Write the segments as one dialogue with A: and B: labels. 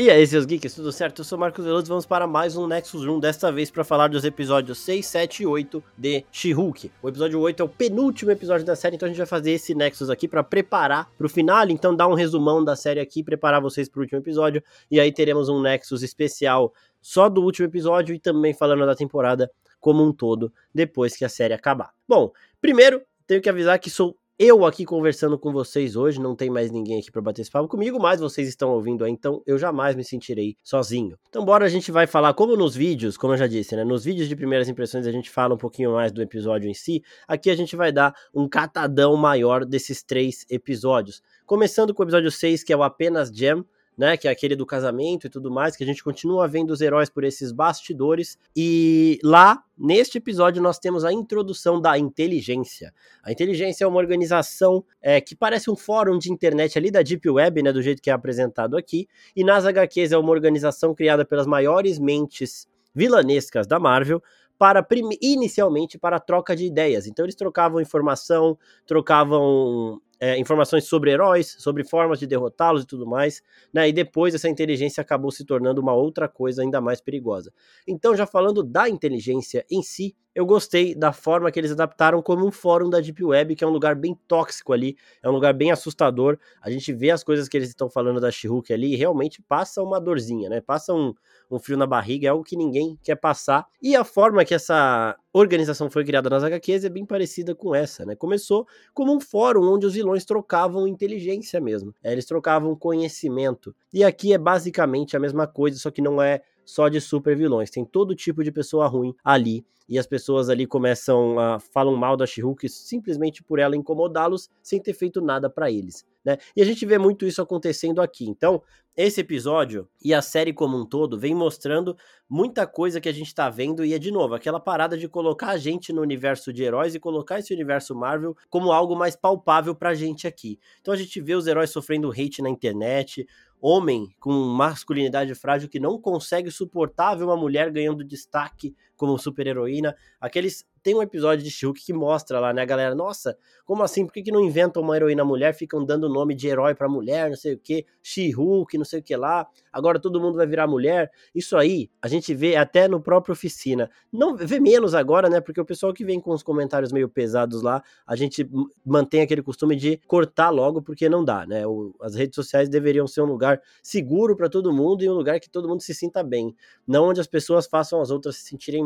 A: E aí, seus geeks, tudo certo? Eu sou Marcos Veloso vamos para mais um Nexus Room, desta vez para falar dos episódios 6, 7 e 8 de She-Hulk. O episódio 8 é o penúltimo episódio da série, então a gente vai fazer esse Nexus aqui para preparar para o final, então dar um resumão da série aqui, preparar vocês para o último episódio, e aí teremos um Nexus especial só do último episódio e também falando da temporada como um todo, depois que a série acabar. Bom, primeiro, tenho que avisar que sou eu aqui conversando com vocês hoje, não tem mais ninguém aqui para bater esse papo comigo, mas vocês estão ouvindo aí, então eu jamais me sentirei sozinho. Então bora a gente vai falar como nos vídeos, como eu já disse, né? Nos vídeos de primeiras impressões a gente fala um pouquinho mais do episódio em si. Aqui a gente vai dar um catadão maior desses três episódios. Começando com o episódio 6, que é o apenas Jam, né, que é aquele do casamento e tudo mais, que a gente continua vendo os heróis por esses bastidores. E lá, neste episódio, nós temos a introdução da inteligência. A inteligência é uma organização é, que parece um fórum de internet ali da Deep Web, né, do jeito que é apresentado aqui. E nas HQs é uma organização criada pelas maiores mentes vilanescas da Marvel para inicialmente para troca de ideias. Então eles trocavam informação, trocavam é, informações sobre heróis, sobre formas de derrotá-los e tudo mais, né? E depois essa inteligência acabou se tornando uma outra coisa ainda mais perigosa. Então, já falando da inteligência em si, eu gostei da forma que eles adaptaram como um fórum da Deep Web, que é um lugar bem tóxico ali, é um lugar bem assustador. A gente vê as coisas que eles estão falando da she ali e realmente passa uma dorzinha, né? Passa um, um frio na barriga, é algo que ninguém quer passar. E a forma que essa organização foi criada nas HQs é bem parecida com essa, né? Começou como um fórum onde os vilões trocavam inteligência mesmo, é, eles trocavam conhecimento. E aqui é basicamente a mesma coisa, só que não é só de super vilões. Tem todo tipo de pessoa ruim ali. E as pessoas ali começam a falam mal da she simplesmente por ela incomodá-los sem ter feito nada para eles. Né? E a gente vê muito isso acontecendo aqui. Então, esse episódio e a série como um todo vem mostrando muita coisa que a gente está vendo e é de novo aquela parada de colocar a gente no universo de heróis e colocar esse universo Marvel como algo mais palpável pra gente aqui. Então a gente vê os heróis sofrendo hate na internet, homem com masculinidade frágil que não consegue suportar ver uma mulher ganhando destaque como super-heroína. Aqueles tem um episódio de Shulk que mostra lá, né, galera, nossa, como assim? Por que, que não inventam uma heroína mulher? Ficam dando nome de herói pra mulher, não sei o que, She-Hulk, não sei o que lá, agora todo mundo vai virar mulher. Isso aí, a gente vê até no próprio Oficina. Não vê menos agora, né, porque o pessoal que vem com os comentários meio pesados lá, a gente mantém aquele costume de cortar logo, porque não dá, né, o, as redes sociais deveriam ser um lugar seguro para todo mundo e um lugar que todo mundo se sinta bem, não onde as pessoas façam as outras se sentirem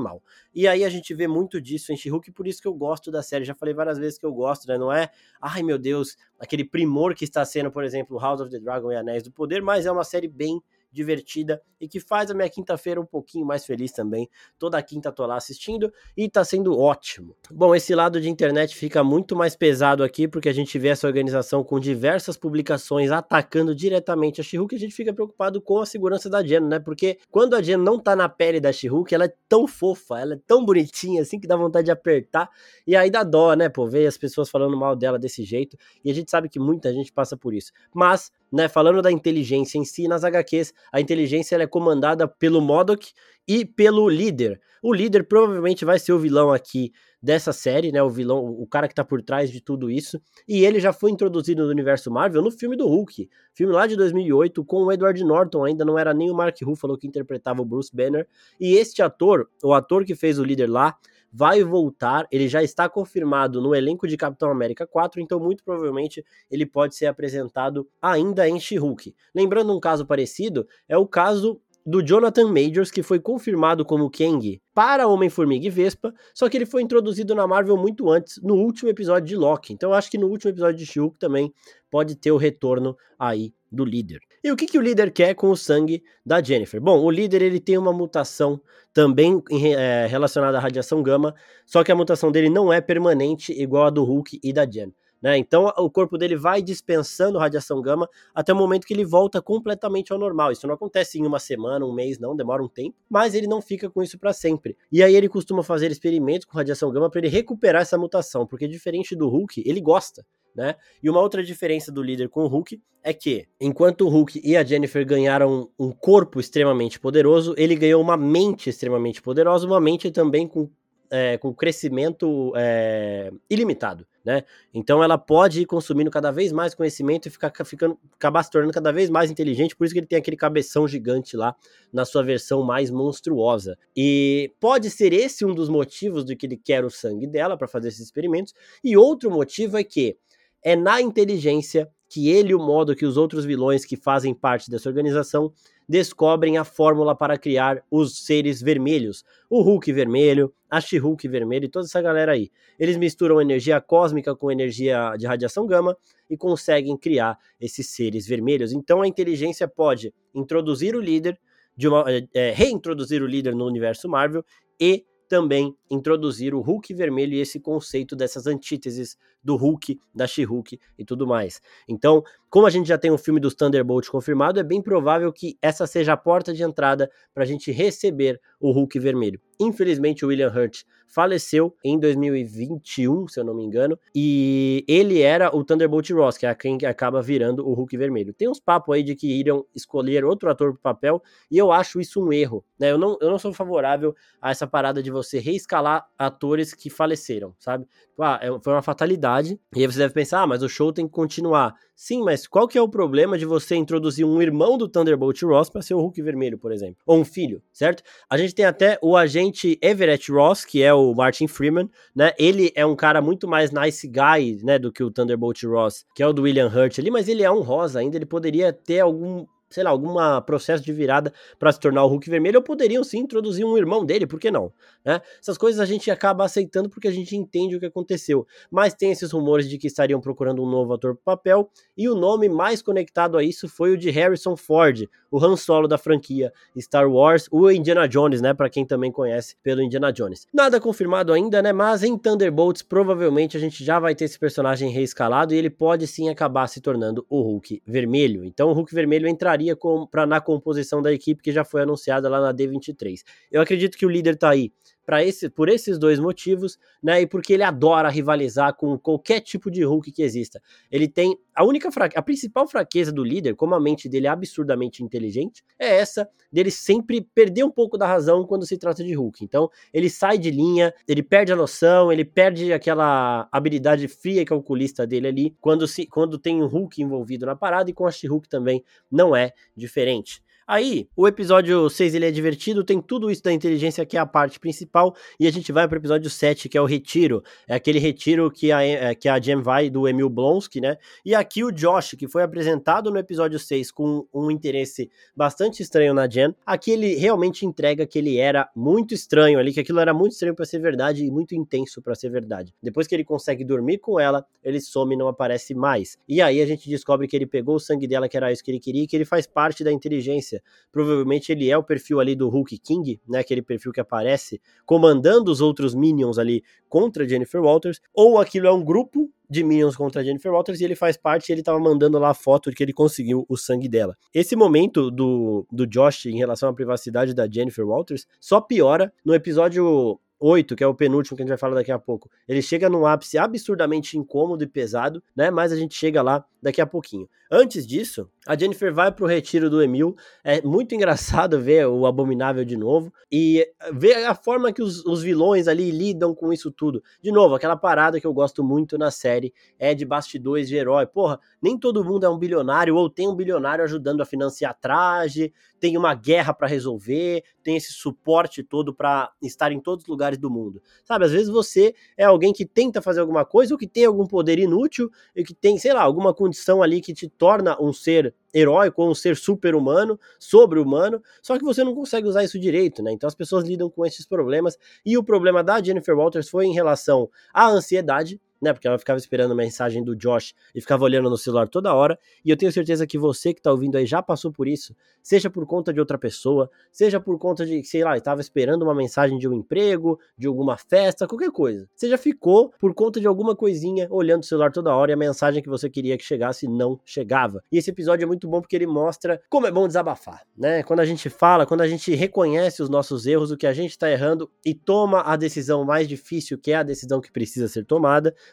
A: E aí a gente vê muito disso isso em She-Hulk, por isso que eu gosto da série. Já falei várias vezes que eu gosto, né? Não é, ai meu Deus, aquele primor que está sendo, por exemplo, House of the Dragon e Anéis do Poder, mas é uma série bem divertida e que faz a minha quinta-feira um pouquinho mais feliz também. Toda quinta tô lá assistindo e tá sendo ótimo. Bom, esse lado de internet fica muito mais pesado aqui porque a gente vê essa organização com diversas publicações atacando diretamente a she e a gente fica preocupado com a segurança da Jen, né? Porque quando a Jen não tá na pele da she ela é tão fofa, ela é tão bonitinha assim que dá vontade de apertar e aí dá dó, né? Pô, ver as pessoas falando mal dela desse jeito e a gente sabe que muita gente passa por isso. Mas né, falando da inteligência em si, nas HQs, a inteligência é comandada pelo Modok e pelo líder. O líder provavelmente vai ser o vilão aqui dessa série, né? O vilão, o cara que tá por trás de tudo isso. E ele já foi introduzido no universo Marvel no filme do Hulk, filme lá de 2008 com o Edward Norton, ainda não era nem o Mark Ruffalo que interpretava o Bruce Banner. E este ator, o ator que fez o líder lá, vai voltar, ele já está confirmado no elenco de Capitão América 4, então muito provavelmente ele pode ser apresentado ainda em She-Hulk. Lembrando um caso parecido, é o caso do Jonathan Majors, que foi confirmado como Kang para Homem-Formiga e Vespa, só que ele foi introduzido na Marvel muito antes, no último episódio de Loki. Então acho que no último episódio de She-Hulk também pode ter o retorno aí do líder. E o que, que o líder quer com o sangue da Jennifer? Bom, o líder ele tem uma mutação também é, relacionada à radiação gama, só que a mutação dele não é permanente igual a do Hulk e da Jen. Né? Então o corpo dele vai dispensando radiação gama até o momento que ele volta completamente ao normal. Isso não acontece em uma semana, um mês, não, demora um tempo, mas ele não fica com isso para sempre. E aí ele costuma fazer experimentos com radiação gama para ele recuperar essa mutação, porque diferente do Hulk, ele gosta né? E uma outra diferença do líder com o Hulk é que, enquanto o Hulk e a Jennifer ganharam um corpo extremamente poderoso, ele ganhou uma mente extremamente poderosa, uma mente também com é, com crescimento é, ilimitado. Né? Então ela pode ir consumindo cada vez mais conhecimento e ficar, ficando, acabar se tornando cada vez mais inteligente, por isso que ele tem aquele cabeção gigante lá na sua versão mais monstruosa. E pode ser esse um dos motivos de que ele quer o sangue dela para fazer esses experimentos, e outro motivo é que é na inteligência que ele e o modo que os outros vilões que fazem parte dessa organização descobrem a fórmula para criar os seres vermelhos. O Hulk vermelho, a She-Hulk vermelho e toda essa galera aí. Eles misturam energia cósmica com energia de radiação gama e conseguem criar esses seres vermelhos. Então a inteligência pode introduzir o líder, de uma, é, reintroduzir o líder no universo Marvel e também introduzir o Hulk vermelho e esse conceito dessas antíteses do Hulk, da She-Hulk e tudo mais. Então, como a gente já tem o um filme dos Thunderbolts confirmado, é bem provável que essa seja a porta de entrada para a gente receber o Hulk vermelho. Infelizmente, o William Hurt faleceu em 2021, se eu não me engano, e ele era o Thunderbolt Ross, que é quem acaba virando o Hulk vermelho. Tem uns papos aí de que iriam escolher outro ator para o papel, e eu acho isso um erro. Né? Eu, não, eu não sou favorável a essa parada de você reescalar atores que faleceram, sabe? Ah, é, foi uma fatalidade, e aí você deve pensar, ah, mas o show tem que continuar. Sim, mas qual que é o problema de você introduzir um irmão do Thunderbolt Ross para ser o Hulk vermelho, por exemplo? Ou um filho, certo? A gente tem até o agente Everett Ross, que é o Martin Freeman, né? Ele é um cara muito mais nice guy, né, do que o Thunderbolt Ross, que é o do William Hurt ali, mas ele é um rosa ainda, ele poderia ter algum sei lá, algum processo de virada para se tornar o Hulk vermelho, ou poderiam sim introduzir um irmão dele, por que não? Né? Essas coisas a gente acaba aceitando porque a gente entende o que aconteceu. Mas tem esses rumores de que estariam procurando um novo ator para papel, e o nome mais conectado a isso foi o de Harrison Ford, o Han Solo da franquia Star Wars, o Indiana Jones, né, para quem também conhece pelo Indiana Jones. Nada confirmado ainda, né, mas em Thunderbolts provavelmente a gente já vai ter esse personagem reescalado e ele pode sim acabar se tornando o Hulk vermelho. Então o Hulk vermelho entraria para na composição da equipe que já foi anunciada lá na D23. Eu acredito que o líder tá aí para esse, por esses dois motivos, né? E porque ele adora rivalizar com qualquer tipo de Hulk que exista. Ele tem a única fraque... a principal fraqueza do líder, como a mente dele é absurdamente inteligente, é essa dele sempre perder um pouco da razão quando se trata de Hulk. Então, ele sai de linha, ele perde a noção, ele perde aquela habilidade fria e calculista dele ali quando se quando tem um Hulk envolvido na parada e com a She-Hulk também não é diferente. Aí, o episódio 6 ele é divertido, tem tudo isso da inteligência que é a parte principal, e a gente vai pro episódio 7, que é o retiro. É aquele retiro que a, é, que a Jem vai do Emil Blonsky, né? E aqui o Josh, que foi apresentado no episódio 6 com um interesse bastante estranho na Jen, aqui ele realmente entrega que ele era muito estranho ali, que aquilo era muito estranho para ser verdade e muito intenso para ser verdade. Depois que ele consegue dormir com ela, ele some e não aparece mais. E aí a gente descobre que ele pegou o sangue dela, que era isso que ele queria, e que ele faz parte da inteligência Provavelmente ele é o perfil ali do Hulk King, né? Aquele perfil que aparece comandando os outros Minions ali contra Jennifer Walters, ou aquilo é um grupo de Minions contra Jennifer Walters e ele faz parte e ele tava mandando lá a foto de que ele conseguiu o sangue dela. Esse momento do, do Josh em relação à privacidade da Jennifer Walters só piora no episódio 8, que é o penúltimo que a gente vai falar daqui a pouco. Ele chega num ápice absurdamente incômodo e pesado, né? Mas a gente chega lá daqui a pouquinho. Antes disso, a Jennifer vai pro retiro do Emil. É muito engraçado ver o Abominável de novo e ver a forma que os, os, vilões ali lidam com isso tudo. De novo, aquela parada que eu gosto muito na série é de bastidores de herói. Porra, nem todo mundo é um bilionário ou tem um bilionário ajudando a financiar traje, tem uma guerra para resolver, tem esse suporte todo para estar em todos os lugares do mundo. Sabe, às vezes você é alguém que tenta fazer alguma coisa ou que tem algum poder inútil e que tem, sei lá, alguma condição ali que te torna um ser heróico ou um ser super-humano, sobre-humano, só que você não consegue usar isso direito, né? Então as pessoas lidam com esses problemas, e o problema da Jennifer Walters foi em relação à ansiedade, né? Porque ela ficava esperando a mensagem do Josh e ficava olhando no celular toda hora. E eu tenho certeza que você que tá ouvindo aí já passou por isso, seja por conta de outra pessoa, seja por conta de, sei lá, estava esperando uma mensagem de um emprego, de alguma festa, qualquer coisa. Você já ficou por conta de alguma coisinha olhando o celular toda hora e a mensagem que você queria que chegasse não chegava. E esse episódio é muito bom porque ele mostra como é bom desabafar, né? Quando a gente fala, quando a gente reconhece os nossos erros, o que a gente tá errando e toma a decisão mais difícil, que é a decisão que precisa ser tomada,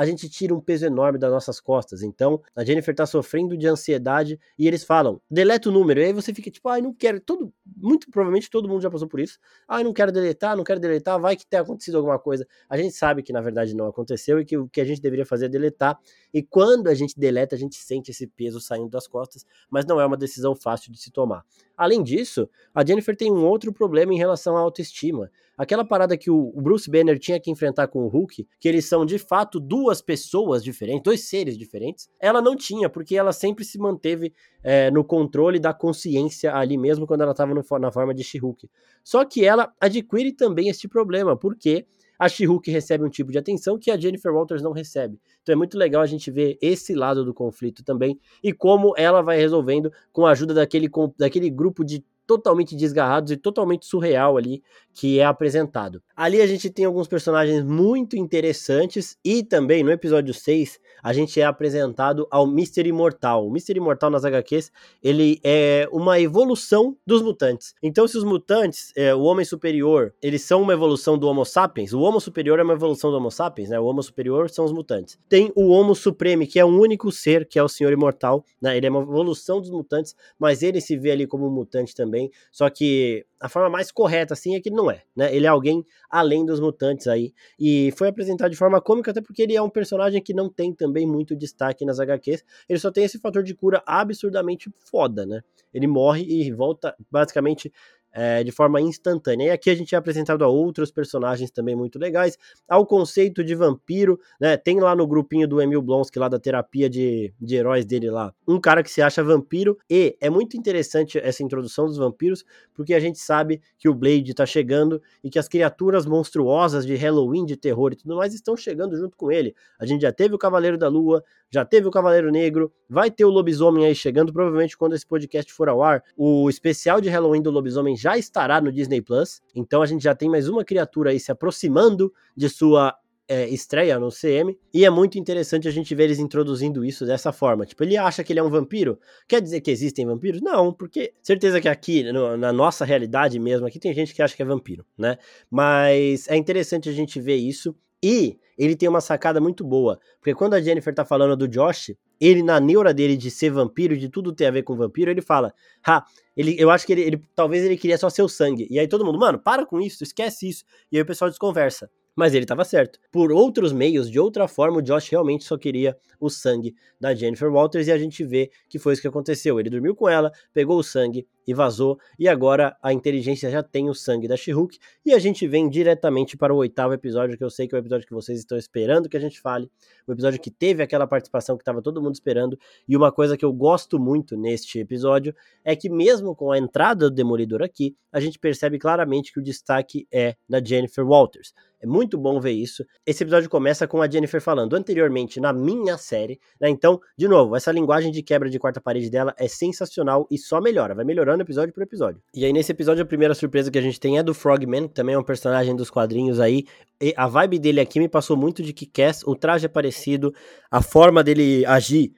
A: a gente tira um peso enorme das nossas costas. Então, a Jennifer tá sofrendo de ansiedade e eles falam, deleta o número. E aí você fica tipo, ai, não quero. Todo, muito provavelmente todo mundo já passou por isso. Ai, não quero deletar, não quero deletar, vai que tenha acontecido alguma coisa. A gente sabe que na verdade não aconteceu e que o que a gente deveria fazer é deletar. E quando a gente deleta, a gente sente esse peso saindo das costas, mas não é uma decisão fácil de se tomar. Além disso, a Jennifer tem um outro problema em relação à autoestima. Aquela parada que o Bruce Banner tinha que enfrentar com o Hulk, que eles são de fato duas pessoas diferentes, dois seres diferentes, ela não tinha, porque ela sempre se manteve é, no controle da consciência ali mesmo quando ela estava na forma de She-Hulk. Só que ela adquire também este problema, porque a She-Hulk recebe um tipo de atenção que a Jennifer Walters não recebe. Então é muito legal a gente ver esse lado do conflito também e como ela vai resolvendo com a ajuda daquele, daquele grupo de totalmente desgarrados e totalmente surreal ali que é apresentado. Ali a gente tem alguns personagens muito interessantes e também no episódio 6 a gente é apresentado ao Mr. Imortal. O Mr. Imortal nas HQs, ele é uma evolução dos mutantes. Então se os mutantes, é, o Homem Superior, eles são uma evolução do Homo Sapiens, o Homo Superior é uma evolução do Homo Sapiens, né? O Homo Superior são os mutantes. Tem o Homo Supreme, que é um único ser, que é o Senhor Imortal, né? Ele é uma evolução dos mutantes, mas ele se vê ali como um mutante também também. Só que a forma mais correta, assim, é que não é, né? Ele é alguém além dos mutantes aí. E foi apresentado de forma cômica, até porque ele é um personagem que não tem também muito destaque nas HQs. Ele só tem esse fator de cura absurdamente foda, né? Ele morre e volta basicamente é, de forma instantânea. E aqui a gente é apresentado a outros personagens também muito legais, ao conceito de vampiro, né? Tem lá no grupinho do Emil Blonsky, lá da terapia de, de heróis dele lá, um cara que se acha vampiro, e é muito interessante essa introdução dos vampiros, porque a gente sabe que o Blade tá chegando e que as criaturas monstruosas de Halloween, de terror e tudo mais estão chegando junto com ele. A gente já teve o Cavaleiro da Lua, já teve o Cavaleiro Negro, vai ter o Lobisomem aí chegando, provavelmente quando esse podcast for ao ar. O especial de Halloween do Lobisomem já estará no Disney Plus, então a gente já tem mais uma criatura aí se aproximando de sua é, estreia no CM, e é muito interessante a gente ver eles introduzindo isso dessa forma. Tipo, ele acha que ele é um vampiro? Quer dizer que existem vampiros? Não, porque certeza que aqui, no, na nossa realidade mesmo, aqui tem gente que acha que é vampiro, né? Mas é interessante a gente ver isso, e ele tem uma sacada muito boa. Porque quando a Jennifer tá falando do Josh, ele, na neura dele de ser vampiro, de tudo ter a ver com vampiro, ele fala: Ha, ele, eu acho que ele, ele talvez ele queria só seu sangue. E aí todo mundo, mano, para com isso, esquece isso. E aí o pessoal desconversa. Mas ele estava certo. Por outros meios, de outra forma, o Josh realmente só queria o sangue da Jennifer Walters e a gente vê que foi isso que aconteceu. Ele dormiu com ela, pegou o sangue e vazou, e agora a inteligência já tem o sangue da She-Hulk e a gente vem diretamente para o oitavo episódio, que eu sei que é o episódio que vocês estão esperando que a gente fale, o episódio que teve aquela participação que estava todo mundo esperando, e uma coisa que eu gosto muito neste episódio é que mesmo com a entrada do Demolidor aqui, a gente percebe claramente que o destaque é na Jennifer Walters. É muito bom ver isso. Esse episódio começa com a Jennifer falando anteriormente na minha série, né? Então, de novo, essa linguagem de quebra de quarta parede dela é sensacional e só melhora, vai melhorando episódio por episódio. E aí, nesse episódio, a primeira surpresa que a gente tem é do Frogman, que também é um personagem dos quadrinhos aí. E a vibe dele aqui me passou muito de que Cass, o traje é parecido, a forma dele agir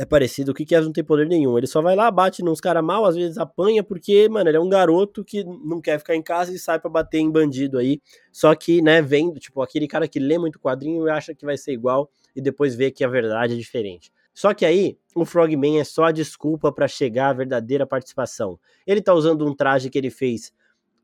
A: é parecido. O que não tem poder nenhum. Ele só vai lá, bate nos caras mal, às vezes apanha, porque, mano, ele é um garoto que não quer ficar em casa e sai para bater em bandido aí. Só que, né, vendo, tipo, aquele cara que lê muito quadrinho e acha que vai ser igual e depois vê que a verdade é diferente. Só que aí, o Frogman é só a desculpa para chegar à verdadeira participação. Ele tá usando um traje que ele fez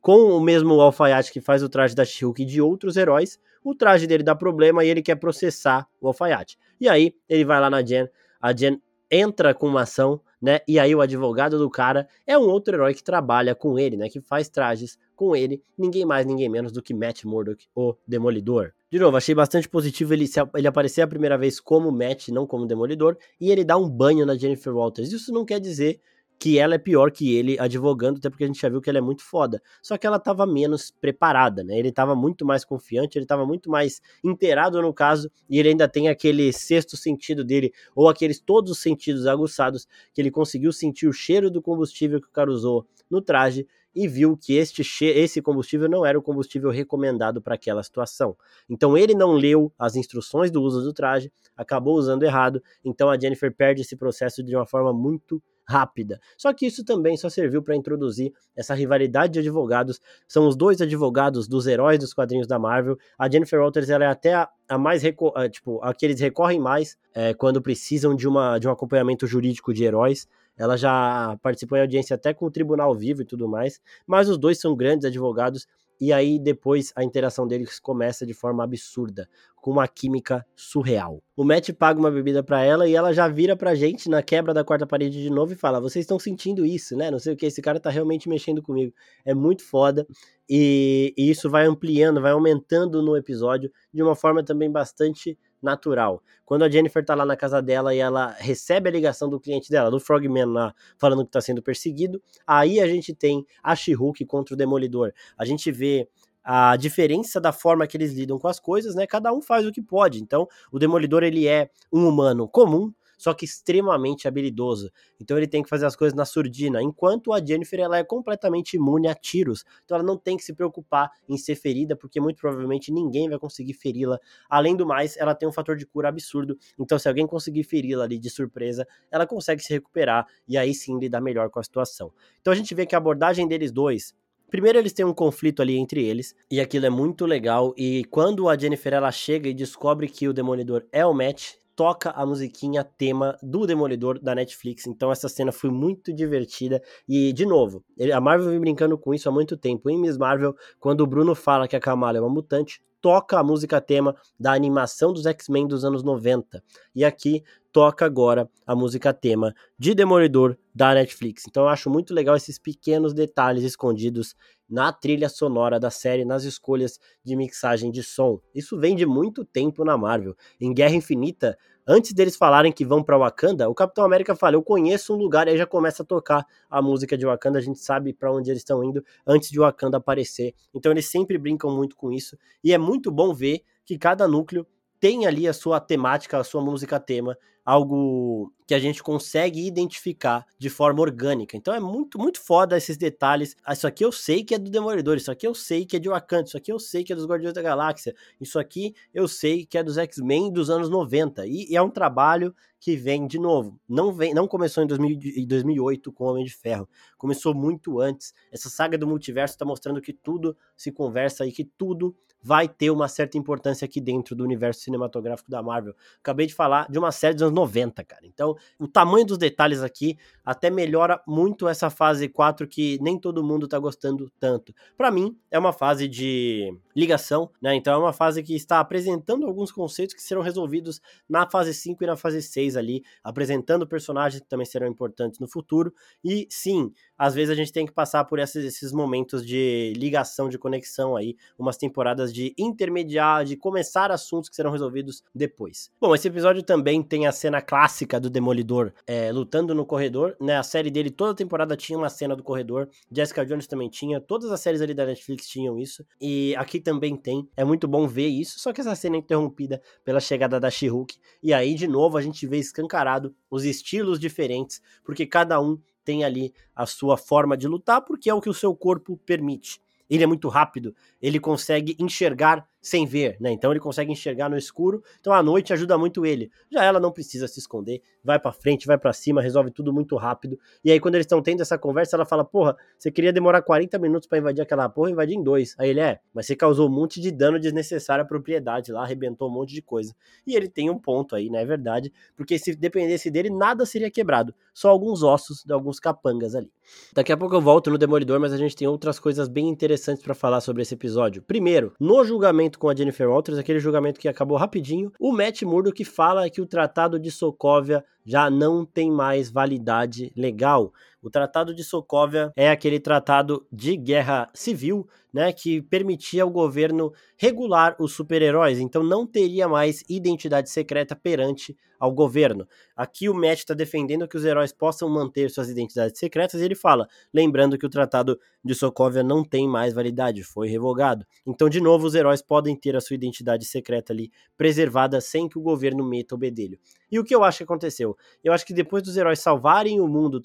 A: com o mesmo alfaiate que faz o traje da she e de outros heróis. O traje dele dá problema e ele quer processar o alfaiate. E aí, ele vai lá na Jen, a Jen entra com uma ação, né? E aí o advogado do cara é um outro herói que trabalha com ele, né? Que faz trajes com ele, ninguém mais, ninguém menos do que Matt Murdock, o Demolidor. De novo, achei bastante positivo ele, ele aparecer a primeira vez como Matt, não como Demolidor, e ele dá um banho na Jennifer Walters. Isso não quer dizer que ela é pior que ele advogando, até porque a gente já viu que ela é muito foda. Só que ela tava menos preparada, né? Ele tava muito mais confiante, ele tava muito mais inteirado no caso, e ele ainda tem aquele sexto sentido dele, ou aqueles todos os sentidos aguçados, que ele conseguiu sentir o cheiro do combustível que o cara usou no traje e viu que este esse combustível não era o combustível recomendado para aquela situação. Então ele não leu as instruções do uso do traje, acabou usando errado, então a Jennifer perde esse processo de uma forma muito rápida. Só que isso também só serviu para introduzir essa rivalidade de advogados. São os dois advogados dos heróis dos quadrinhos da Marvel. A Jennifer Walters ela é até a, a mais tipo a que eles recorrem mais é, quando precisam de, uma, de um acompanhamento jurídico de heróis. Ela já participou em audiência até com o tribunal vivo e tudo mais. Mas os dois são grandes advogados e aí depois a interação deles começa de forma absurda, com uma química surreal. O Matt paga uma bebida para ela e ela já vira pra gente na quebra da quarta parede de novo e fala: "Vocês estão sentindo isso, né? Não sei o que, esse cara tá realmente mexendo comigo". É muito foda e, e isso vai ampliando, vai aumentando no episódio de uma forma também bastante natural. Quando a Jennifer tá lá na casa dela e ela recebe a ligação do cliente dela, do Frogman lá, falando que tá sendo perseguido, aí a gente tem a She-Hulk contra o Demolidor. A gente vê a diferença da forma que eles lidam com as coisas, né? Cada um faz o que pode. Então, o Demolidor ele é um humano comum, só que extremamente habilidoso. Então ele tem que fazer as coisas na surdina, enquanto a Jennifer ela é completamente imune a tiros. Então ela não tem que se preocupar em ser ferida, porque muito provavelmente ninguém vai conseguir feri-la. Além do mais, ela tem um fator de cura absurdo. Então se alguém conseguir feri-la ali de surpresa, ela consegue se recuperar e aí sim lidar melhor com a situação. Então a gente vê que a abordagem deles dois Primeiro eles têm um conflito ali entre eles, e aquilo é muito legal, e quando a Jennifer ela chega e descobre que o Demolidor é o Matt, toca a musiquinha tema do Demolidor da Netflix. Então essa cena foi muito divertida. E, de novo, a Marvel vem brincando com isso há muito tempo. Em Miss Marvel, quando o Bruno fala que a Kamala é uma mutante, toca a música tema da animação dos X-Men dos anos 90. E aqui toca agora a música tema de Demolidor da Netflix. Então eu acho muito legal esses pequenos detalhes escondidos na trilha sonora da série, nas escolhas de mixagem de som. Isso vem de muito tempo na Marvel. Em Guerra Infinita, antes deles falarem que vão para Wakanda, o Capitão América fala: "Eu conheço um lugar", e aí já começa a tocar a música de Wakanda, a gente sabe para onde eles estão indo antes de Wakanda aparecer. Então eles sempre brincam muito com isso e é muito bom ver que cada núcleo tem ali a sua temática, a sua música tema, algo que a gente consegue identificar de forma orgânica. Então é muito, muito foda esses detalhes. Ah, isso aqui eu sei que é do Demolidor, isso aqui eu sei que é de Wakanda, isso aqui eu sei que é dos Guardiões da Galáxia, isso aqui eu sei que é dos X-Men dos anos 90. E, e, é um trabalho que vem de novo. Não vem, não começou em, 2000, em 2008 com Homem de Ferro. Começou muito antes. Essa saga do multiverso está mostrando que tudo se conversa e que tudo vai ter uma certa importância aqui dentro do universo cinematográfico da Marvel. Acabei de falar de uma série dos anos 90, cara. Então, o tamanho dos detalhes aqui até melhora muito essa fase 4 que nem todo mundo tá gostando tanto. Para mim, é uma fase de ligação, né? Então é uma fase que está apresentando alguns conceitos que serão resolvidos na fase 5 e na fase 6 ali, apresentando personagens que também serão importantes no futuro. E sim, às vezes a gente tem que passar por esses, esses momentos de ligação, de conexão aí, umas temporadas de intermediar, de começar assuntos que serão resolvidos depois. Bom, esse episódio também tem a cena clássica do Demolidor é, lutando no corredor, né? A série dele, toda temporada tinha uma cena do corredor. Jessica Jones também tinha, todas as séries ali da Netflix tinham isso. E aqui também tem. É muito bom ver isso, só que essa cena é interrompida pela chegada da She-Hulk. E aí, de novo, a gente vê escancarado os estilos diferentes, porque cada um tem ali a sua forma de lutar, porque é o que o seu corpo permite. Ele é muito rápido, ele consegue enxergar sem ver, né? Então ele consegue enxergar no escuro. Então a noite ajuda muito ele. Já ela não precisa se esconder, vai para frente, vai para cima, resolve tudo muito rápido. E aí quando eles estão tendo essa conversa, ela fala: "Porra, você queria demorar 40 minutos para invadir aquela porra, invadir em dois". Aí ele é: "Mas você causou um monte de dano desnecessário à propriedade lá, arrebentou um monte de coisa". E ele tem um ponto aí, né? É verdade, porque se dependesse dele, nada seria quebrado, só alguns ossos de alguns capangas ali. Daqui a pouco eu volto no Demolidor, mas a gente tem outras coisas bem interessantes para falar sobre esse episódio. Primeiro, no julgamento julgamento com a Jennifer Walters, aquele julgamento que acabou rapidinho, o Matt Murdock fala que o Tratado de Sokovia já não tem mais validade legal. O Tratado de Sokovia é aquele tratado de guerra civil, né, que permitia ao governo regular os super-heróis, então não teria mais identidade secreta perante ao governo. Aqui o Matt está defendendo que os heróis possam manter suas identidades secretas e ele fala, lembrando que o Tratado de Sokovia não tem mais validade, foi revogado. Então, de novo, os heróis podem ter a sua identidade secreta ali preservada sem que o governo meta o bedelho. E o que eu acho que aconteceu? Eu acho que depois dos heróis salvarem o mundo,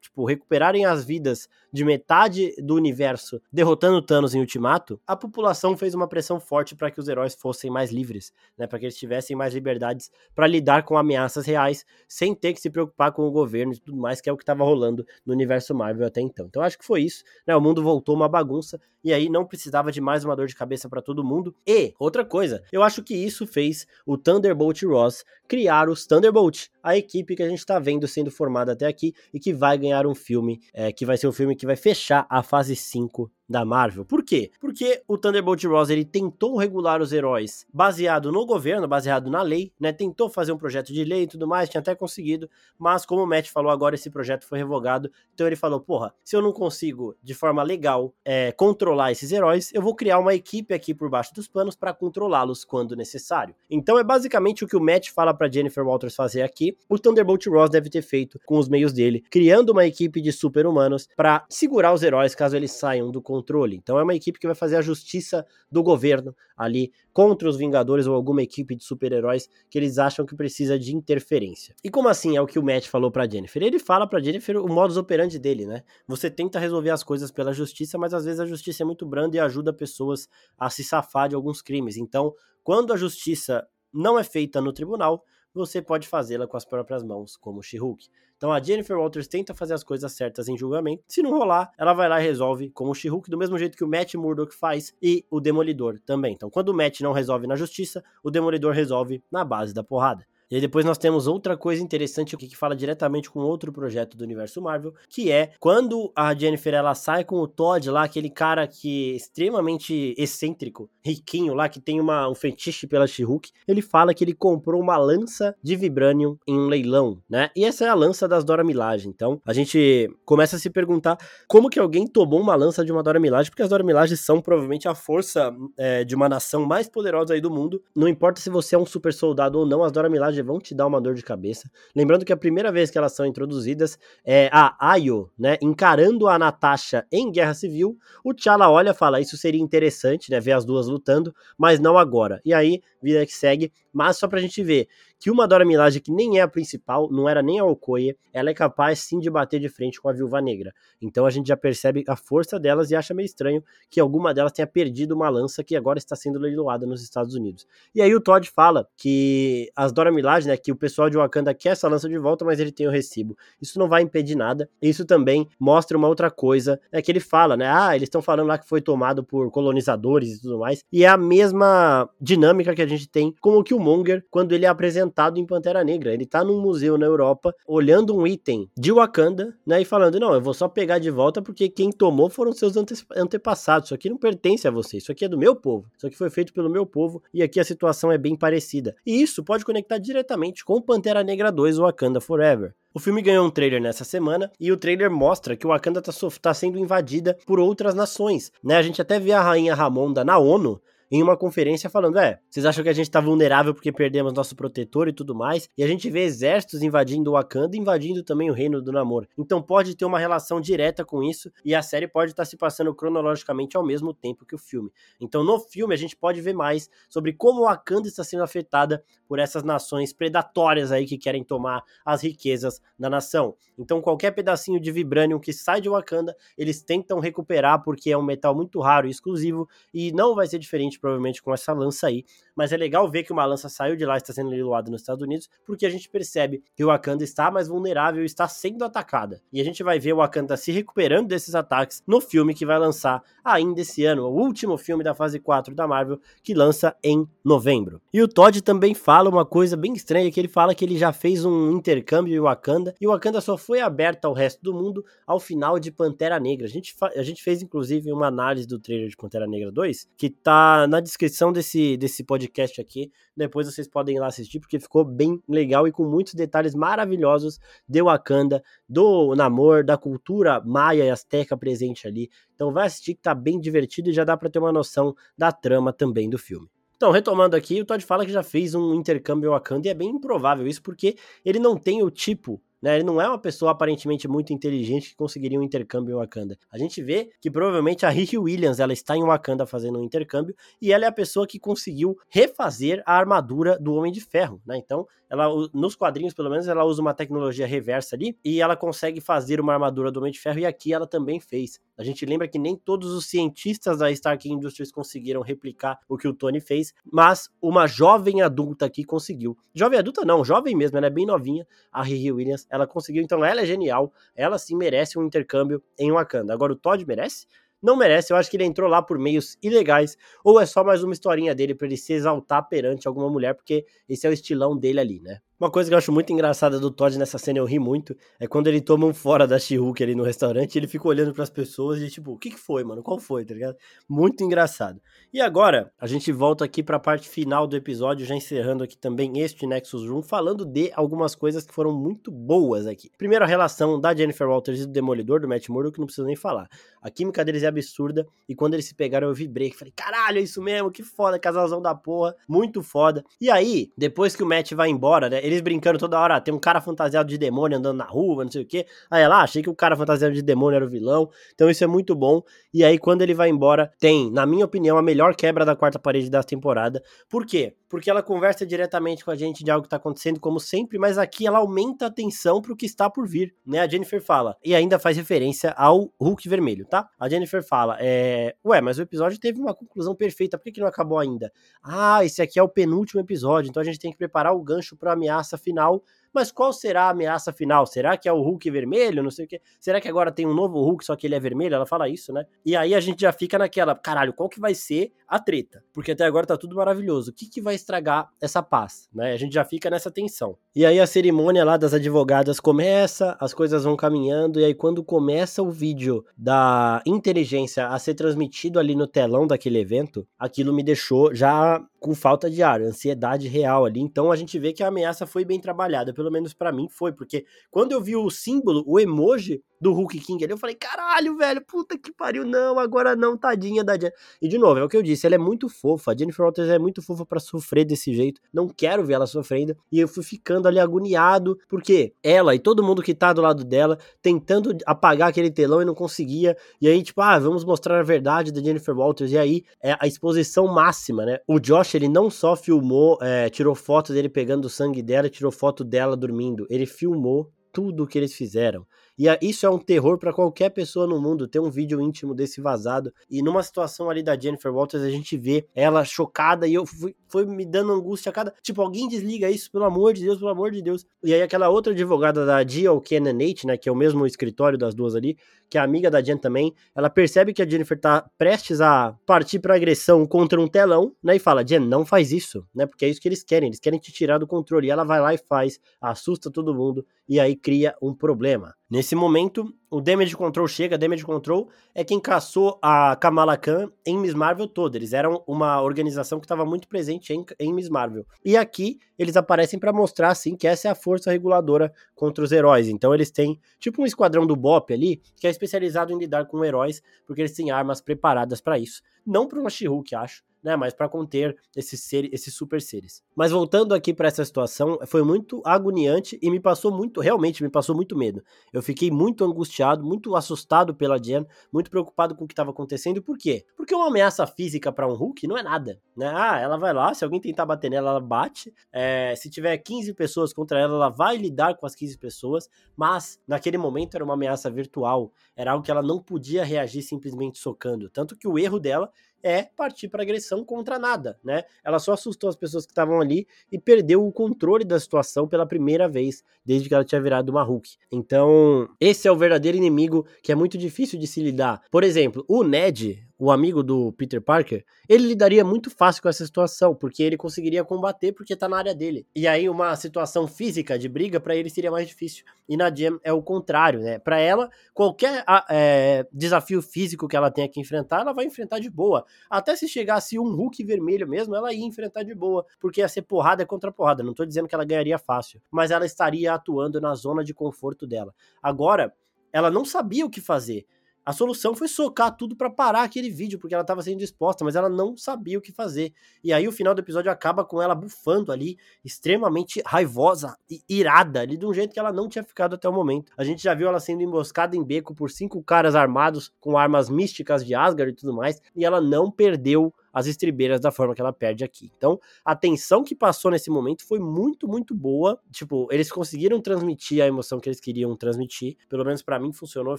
A: tipo, recuperarem as vidas de metade do universo, derrotando Thanos em Ultimato, a população fez uma pressão forte para que os heróis fossem mais livres, né, para que eles tivessem mais liberdades para lidar com ameaças reais, sem ter que se preocupar com o governo e tudo mais, que é o que estava rolando no universo Marvel até então. Então acho que foi isso, né? O mundo voltou uma bagunça e aí não precisava de mais uma dor de cabeça para todo mundo. E outra coisa, eu acho que isso fez o Thunderbolt Ross criar os Thunderbolt, a equipe que a gente está vendo sendo formada até aqui e que vai ganhar um filme, é, que vai ser o um filme que vai fechar a fase 5 da Marvel. Por quê? Porque o Thunderbolt Ross ele tentou regular os heróis baseado no governo, baseado na lei, né? Tentou fazer um projeto de lei e tudo mais, tinha até conseguido, mas como o Matt falou agora, esse projeto foi revogado. Então ele falou: porra, se eu não consigo de forma legal é, controlar esses heróis, eu vou criar uma equipe aqui por baixo dos panos para controlá-los quando necessário. Então é basicamente o que o Matt fala para Jennifer Walters fazer aqui. O Thunderbolt Ross deve ter feito com os meios dele, criando uma equipe de super-humanos para segurar os heróis caso eles saiam do controle. Então é uma equipe que vai fazer a justiça do governo ali contra os Vingadores ou alguma equipe de super-heróis que eles acham que precisa de interferência. E como assim é o que o Matt falou para Jennifer? Ele fala para Jennifer o modus operandi dele, né? Você tenta resolver as coisas pela justiça, mas às vezes a justiça é muito branda e ajuda pessoas a se safar de alguns crimes. Então, quando a justiça não é feita no tribunal, você pode fazê-la com as próprias mãos, como She-Hulk. Então a Jennifer Walters tenta fazer as coisas certas em julgamento. Se não rolar, ela vai lá e resolve com o She-Hulk, do mesmo jeito que o Matt Murdock faz e o Demolidor também. Então quando o Matt não resolve na justiça, o Demolidor resolve na base da porrada. E aí depois nós temos outra coisa interessante que fala diretamente com outro projeto do universo Marvel, que é quando a Jennifer ela sai com o Todd lá, aquele cara que é extremamente excêntrico, riquinho lá, que tem uma, um fetiche pela She-Hulk, ele fala que ele comprou uma lança de Vibranium em um leilão, né? E essa é a lança das Dora Milaje. Então, a gente começa a se perguntar como que alguém tomou uma lança de uma Dora Milaje, porque as Dora Milaje são provavelmente a força é, de uma nação mais poderosa aí do mundo. Não importa se você é um super soldado ou não, as Dora Milaje vão te dar uma dor de cabeça. Lembrando que a primeira vez que elas são introduzidas é a Ayo, né, encarando a Natasha em Guerra Civil. O T'Challa olha e fala: Isso seria interessante, né, ver as duas lutando, mas não agora. E aí, vida que segue, mas só pra gente ver que uma Dora Milaje, que nem é a principal, não era nem a Okoye, ela é capaz sim de bater de frente com a Viúva Negra. Então a gente já percebe a força delas e acha meio estranho que alguma delas tenha perdido uma lança que agora está sendo leiloada nos Estados Unidos. E aí o Todd fala que as Dora Milaje, né, que o pessoal de Wakanda quer essa lança de volta, mas ele tem o recibo. Isso não vai impedir nada. Isso também mostra uma outra coisa, é que ele fala, né, ah, eles estão falando lá que foi tomado por colonizadores e tudo mais, e é a mesma dinâmica que a gente tem com o Killmonger quando ele é apresentado retratado em Pantera Negra. Ele tá num museu na Europa, olhando um item de Wakanda, né, e falando, não, eu vou só pegar de volta porque quem tomou foram seus ante antepassados. Isso aqui não pertence a você, isso aqui é do meu povo. Isso aqui foi feito pelo meu povo e aqui a situação é bem parecida. E isso pode conectar diretamente com Pantera Negra 2 Wakanda Forever. O filme ganhou um trailer nessa semana e o trailer mostra que o Wakanda tá, tá sendo invadida por outras nações, né? A gente até vê a rainha Ramonda na ONU em uma conferência falando: é, vocês acham que a gente tá vulnerável porque perdemos nosso protetor e tudo mais? E a gente vê exércitos invadindo o Wakanda, invadindo também o reino do Namor. Então pode ter uma relação direta com isso e a série pode estar tá se passando cronologicamente ao mesmo tempo que o filme. Então no filme a gente pode ver mais sobre como o Wakanda está sendo afetada por essas nações predatórias aí que querem tomar as riquezas da nação. Então qualquer pedacinho de vibranium que sai de Wakanda, eles tentam recuperar porque é um metal muito raro e exclusivo e não vai ser diferente provavelmente com essa lança aí. Mas é legal ver que uma lança saiu de lá e está sendo leiloada nos Estados Unidos, porque a gente percebe que o Wakanda está mais vulnerável está sendo atacada. E a gente vai ver o Wakanda se recuperando desses ataques no filme que vai lançar ainda esse ano, o último filme da fase 4 da Marvel, que lança em novembro. E o Todd também fala uma coisa bem estranha, que ele fala que ele já fez um intercâmbio em Wakanda, e o Wakanda só foi aberto ao resto do mundo ao final de Pantera Negra. A gente, a gente fez inclusive uma análise do trailer de Pantera Negra 2, que tá na descrição desse, desse podcast aqui. Depois vocês podem ir lá assistir, porque ficou bem legal e com muitos detalhes maravilhosos de Wakanda, do Namor, da cultura maia e azteca presente ali. Então vai assistir que tá bem divertido e já dá para ter uma noção da trama também do filme. Então, retomando aqui, o Todd fala que já fez um intercâmbio Wakanda e é bem improvável isso, porque ele não tem o tipo né? Ele não é uma pessoa aparentemente muito inteligente que conseguiria um intercâmbio em Wakanda. A gente vê que provavelmente a Riri Williams, ela está em Wakanda fazendo um intercâmbio e ela é a pessoa que conseguiu refazer a armadura do Homem de Ferro, né? Então, ela nos quadrinhos, pelo menos, ela usa uma tecnologia reversa ali e ela consegue fazer uma armadura do Homem de Ferro e aqui ela também fez. A gente lembra que nem todos os cientistas da Stark Industries conseguiram replicar o que o Tony fez, mas uma jovem adulta aqui conseguiu. Jovem adulta não, jovem mesmo, ela é bem novinha, a Riri Williams, ela conseguiu, então ela é genial, ela sim merece um intercâmbio em Wakanda. Agora o Todd merece? não merece. Eu acho que ele entrou lá por meios ilegais, ou é só mais uma historinha dele para ele se exaltar perante alguma mulher, porque esse é o estilão dele ali, né? Uma coisa que eu acho muito engraçada do Todd nessa cena, eu ri muito, é quando ele toma um fora da she ali no restaurante, ele fica olhando para as pessoas e tipo, o que que foi, mano? Qual foi, tá ligado? Muito engraçado. E agora, a gente volta aqui para a parte final do episódio, já encerrando aqui também este Nexus Room, falando de algumas coisas que foram muito boas aqui. Primeiro, a relação da Jennifer Walters e do Demolidor, do Matt Murdock, que não preciso nem falar. A química deles é absurda, e quando eles se pegaram eu vibrei, falei, caralho, é isso mesmo, que foda, casalzão da porra, muito foda. E aí, depois que o Matt vai embora, né, eles brincando toda hora, ah, tem um cara fantasiado de demônio andando na rua, não sei o quê. Aí ela, ah, achei que o cara fantasiado de demônio era o vilão. Então isso é muito bom. E aí quando ele vai embora, tem, na minha opinião, a melhor quebra da quarta parede da temporada. Por quê? Porque ela conversa diretamente com a gente de algo que tá acontecendo, como sempre, mas aqui ela aumenta a atenção pro que está por vir, né? A Jennifer fala, e ainda faz referência ao Hulk vermelho, tá? A Jennifer fala, é, ué, mas o episódio teve uma conclusão perfeita, por que, que não acabou ainda? Ah, esse aqui é o penúltimo episódio, então a gente tem que preparar o gancho pra ameaça final mas qual será a ameaça final? Será que é o Hulk vermelho? Não sei o quê. Será que agora tem um novo Hulk, só que ele é vermelho? Ela fala isso, né? E aí a gente já fica naquela, caralho, qual que vai ser a treta? Porque até agora tá tudo maravilhoso. O que que vai estragar essa paz, né? A gente já fica nessa tensão. E aí a cerimônia lá das advogadas começa, as coisas vão caminhando, e aí quando começa o vídeo da inteligência a ser transmitido ali no telão daquele evento, aquilo me deixou já com falta de ar, ansiedade real ali. Então a gente vê que a ameaça foi bem trabalhada, pelo menos para mim foi, porque quando eu vi o símbolo, o emoji do Hulk King ali, eu falei, caralho, velho, puta que pariu, não, agora não, tadinha da Jennifer. E de novo, é o que eu disse, ela é muito fofa, a Jennifer Walters é muito fofa para sofrer desse jeito, não quero ver ela sofrendo, e eu fui ficando ali agoniado, porque ela e todo mundo que tá do lado dela, tentando apagar aquele telão e não conseguia, e aí, tipo, ah, vamos mostrar a verdade da Jennifer Walters, e aí é a exposição máxima, né? O Josh, ele não só filmou, é, tirou foto dele pegando o sangue dela, tirou foto dela dormindo, ele filmou tudo o que eles fizeram. E isso é um terror para qualquer pessoa no mundo, ter um vídeo íntimo desse vazado. E numa situação ali da Jennifer Walters, a gente vê ela chocada e eu fui, foi me dando angústia a cada. Tipo, alguém desliga isso, pelo amor de Deus, pelo amor de Deus. E aí aquela outra advogada da Jill Kenneth, né, que é o mesmo escritório das duas ali, que é amiga da Jen também, ela percebe que a Jennifer tá prestes a partir pra agressão contra um telão, né, e fala, Jen, não faz isso, né, porque é isso que eles querem, eles querem te tirar do controle. E ela vai lá e faz, assusta todo mundo, e aí cria um problema. Nesse momento, o Damage Control chega, Damage Control é quem caçou a Kamala Khan em Miss Marvel toda. Eles eram uma organização que estava muito presente em, em, Miss Marvel. E aqui eles aparecem para mostrar assim que essa é a força reguladora contra os heróis. Então eles têm tipo um esquadrão do Bop ali, que é especializado em lidar com heróis, porque eles têm armas preparadas para isso. Não para uma She-Hulk, acho né, mas para conter esses, ser, esses super seres. Mas voltando aqui para essa situação, foi muito agoniante e me passou muito, realmente me passou muito medo. Eu fiquei muito angustiado, muito assustado pela Jen, muito preocupado com o que estava acontecendo. Por quê? Porque uma ameaça física para um Hulk não é nada, né? Ah, ela vai lá, se alguém tentar bater nela, ela bate. É, se tiver 15 pessoas contra ela, ela vai lidar com as 15 pessoas, mas naquele momento era uma ameaça virtual, era algo que ela não podia reagir simplesmente socando. Tanto que o erro dela é partir para agressão contra nada, né? Ela só assustou as pessoas que estavam ali e perdeu o controle da situação pela primeira vez desde que ela tinha virado uma Hulk. Então, esse é o verdadeiro inimigo que é muito difícil de se lidar. Por exemplo, o Ned, o amigo do Peter Parker, ele lidaria muito fácil com essa situação, porque ele conseguiria combater porque tá na área dele. E aí uma situação física de briga para ele seria mais difícil. E na Jam é o contrário, né? Para ela, qualquer é, desafio físico que ela tenha que enfrentar, ela vai enfrentar de boa. Até se chegasse um Hulk vermelho mesmo, ela ia enfrentar de boa, porque ia ser porrada contra porrada. Não tô dizendo que ela ganharia fácil, mas ela estaria atuando na zona de conforto dela. Agora, ela não sabia o que fazer A solução foi socar tudo para parar aquele vídeo, porque ela estava sendo exposta, mas ela não sabia o que fazer. E aí o final do episódio acaba com ela bufando ali, extremamente raivosa e irada, ali de um jeito que ela não tinha ficado até o momento. A gente já viu ela sendo emboscada em beco por cinco caras armados com armas místicas de Asgard e tudo mais, e ela não perdeu as estribeiras da forma que ela perde aqui. Então, a tensão que passou nesse momento foi muito, muito boa. Tipo, eles conseguiram transmitir a emoção que eles queriam transmitir. Pelo menos para mim funcionou, eu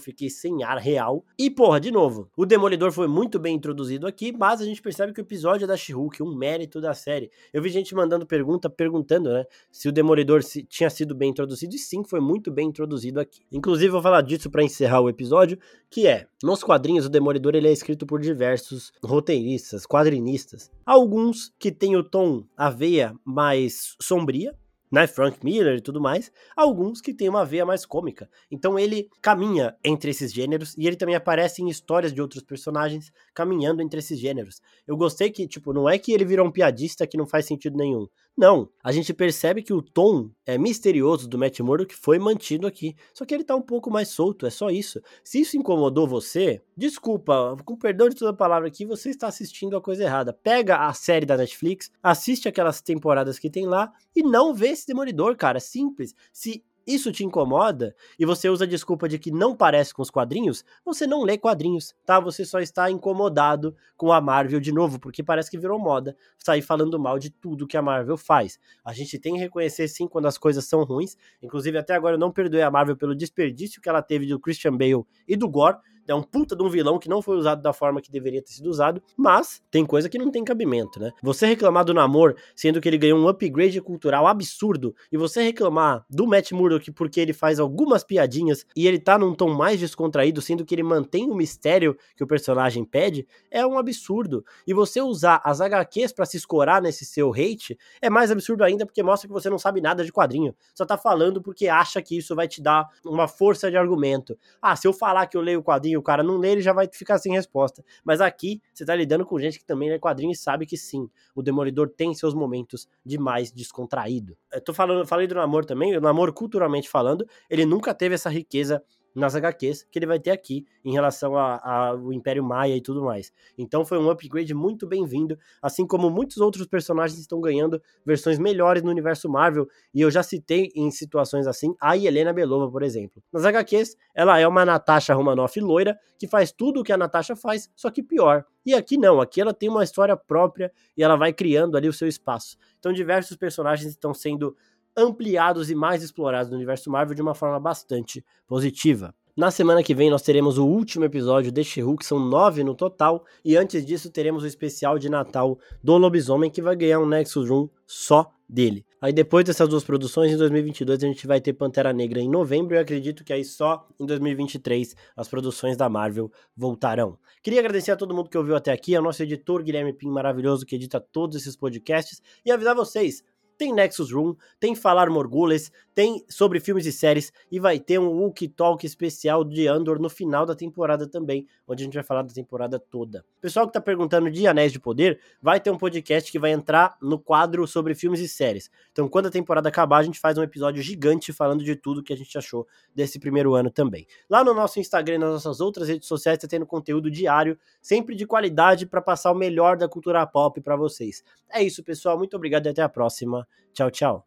A: fiquei sem ar real. E, porra, de novo, o Demolidor foi muito bem introduzido aqui, mas a gente percebe que o episódio é da She-Hulk, um mérito da série. Eu vi gente mandando pergunta, perguntando, né, se o Demolidor se, tinha sido bem introduzido, e sim, foi muito bem introduzido aqui. Inclusive, vou falar disso para encerrar o episódio, que é, nos quadrinhos, o Demolidor ele é escrito por diversos roteiristas, quadrinistas. Alguns que têm o tom, a veia mais sombria, né, Frank Miller e tudo mais, alguns que têm uma veia mais cômica. Então ele caminha entre esses gêneros e ele também aparece em histórias de outros personagens caminhando entre esses gêneros. Eu gostei que, tipo, não é que ele virou um piadista que não faz sentido nenhum. Não, a gente percebe que o tom é misterioso do Matt Murdock foi mantido aqui. Só que ele tá um pouco mais solto, é só isso. Se isso incomodou você, desculpa, com perdão de toda a palavra aqui, você está assistindo a coisa errada. Pega a série da Netflix, assiste aquelas temporadas que tem lá e não vê esse Demolidor, cara. Simples. Se isso te incomoda e você usa a desculpa de que não parece com os quadrinhos, você não lê quadrinhos, tá? Você só está incomodado com a Marvel de novo, porque parece que virou moda sair falando mal de tudo que a Marvel faz. A gente tem que reconhecer sim quando as coisas são ruins. Inclusive, até agora eu não perdoei a Marvel pelo desperdício que ela teve do Christian Bale e do Gore é um puta de um vilão que não foi usado da forma que deveria ter sido usado, mas tem coisa que não tem cabimento, né? Você reclamar do Namor, sendo que ele ganhou um upgrade cultural absurdo, e você reclamar do Matt Murdock porque ele faz algumas piadinhas e ele tá num tom mais descontraído, sendo que ele mantém o mistério que o personagem pede, é um absurdo. E você usar as HQs para se escorar nesse seu hate é mais absurdo ainda porque mostra que você não sabe nada de quadrinho. Só tá falando porque acha que isso vai te dar uma força de argumento. Ah, se eu falar que eu leio o quadrinho o cara não lê, ele já vai ficar sem resposta. Mas aqui, você tá lidando com gente que também lê quadrinho e sabe que sim, o Demolidor tem seus momentos de mais descontraído. Eu tô falando, falei do namoro também, o namoro culturalmente falando, ele nunca teve essa riqueza nas HQs que ele vai ter aqui em relação ao Império Maia e tudo mais. Então foi um upgrade muito bem-vindo, assim como muitos outros personagens estão ganhando versões melhores no universo Marvel, e eu já citei em situações assim a Helena Belova, por exemplo. Nas HQs, ela é uma Natasha Romanoff loira que faz tudo o que a Natasha faz, só que pior. E aqui não, aqui ela tem uma história própria e ela vai criando ali o seu espaço. Então diversos personagens estão sendo ampliados e mais explorados no universo Marvel de uma forma bastante positiva. Na semana que vem nós teremos o último episódio de She-Hulk, são nove no total, e antes disso teremos o especial de Natal do Lobisomem, que vai ganhar um Nexus Room só dele. Aí depois dessas duas produções, em 2022 a gente vai ter Pantera Negra em novembro, e eu acredito que aí só em 2023 as produções da Marvel voltarão. Queria agradecer a todo mundo que ouviu até aqui, ao nosso editor Guilherme Pim maravilhoso que edita todos esses podcasts, e avisar vocês, tem Nexus Room, tem Falar Morgules, tem sobre filmes e séries e vai ter um Wookie Talk especial de Andor no final da temporada também, onde a gente vai falar da temporada toda. Pessoal que tá perguntando de Anéis de Poder, vai ter um podcast que vai entrar no quadro sobre filmes e séries. Então, quando a temporada acabar, a gente faz um episódio gigante falando de tudo que a gente achou desse primeiro ano também. Lá no nosso Instagram e nas nossas outras redes sociais, tá tendo conteúdo diário, sempre de qualidade para passar o melhor da cultura pop para vocês. É isso, pessoal. Muito obrigado e até a próxima. Tchau, tchau.